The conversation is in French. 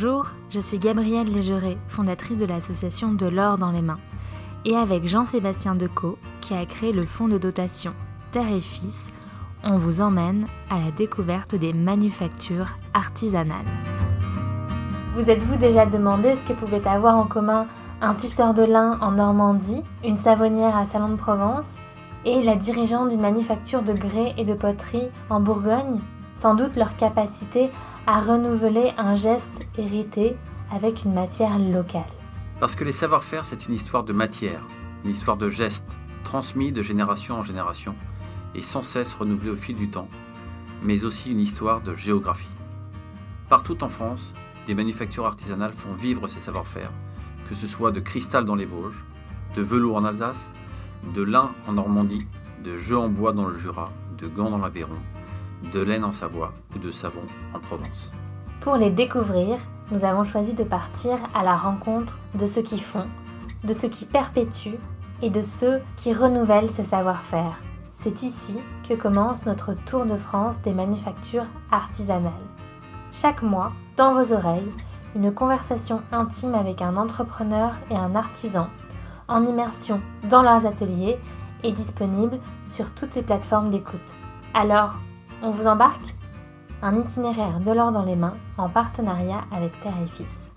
Bonjour, je suis Gabrielle Légeret, fondatrice de l'association De l'or dans les mains, et avec Jean-Sébastien Decaux, qui a créé le fonds de dotation Terre et Fils, on vous emmène à la découverte des manufactures artisanales. Vous êtes-vous déjà demandé ce que pouvait avoir en commun un tisseur de lin en Normandie, une savonnière à Salon de Provence et la dirigeante d'une manufacture de grès et de poterie en Bourgogne? Sans doute leur capacité à renouveler un geste avec une matière locale. Parce que les savoir-faire, c'est une histoire de matière, une histoire de gestes, transmis de génération en génération et sans cesse renouvelée au fil du temps, mais aussi une histoire de géographie. Partout en France, des manufactures artisanales font vivre ces savoir-faire, que ce soit de cristal dans les Vosges, de velours en Alsace, de lin en Normandie, de jeux en bois dans le Jura, de gants dans l'Aveyron, de laine en Savoie ou de savon en Provence. Pour les découvrir, nous avons choisi de partir à la rencontre de ceux qui font, de ceux qui perpétuent et de ceux qui renouvellent ces savoir-faire. C'est ici que commence notre tour de France des manufactures artisanales. Chaque mois, dans vos oreilles, une conversation intime avec un entrepreneur et un artisan en immersion dans leurs ateliers est disponible sur toutes les plateformes d'écoute. Alors, on vous embarque? Un itinéraire de l'or dans les mains en partenariat avec Terre et Fils.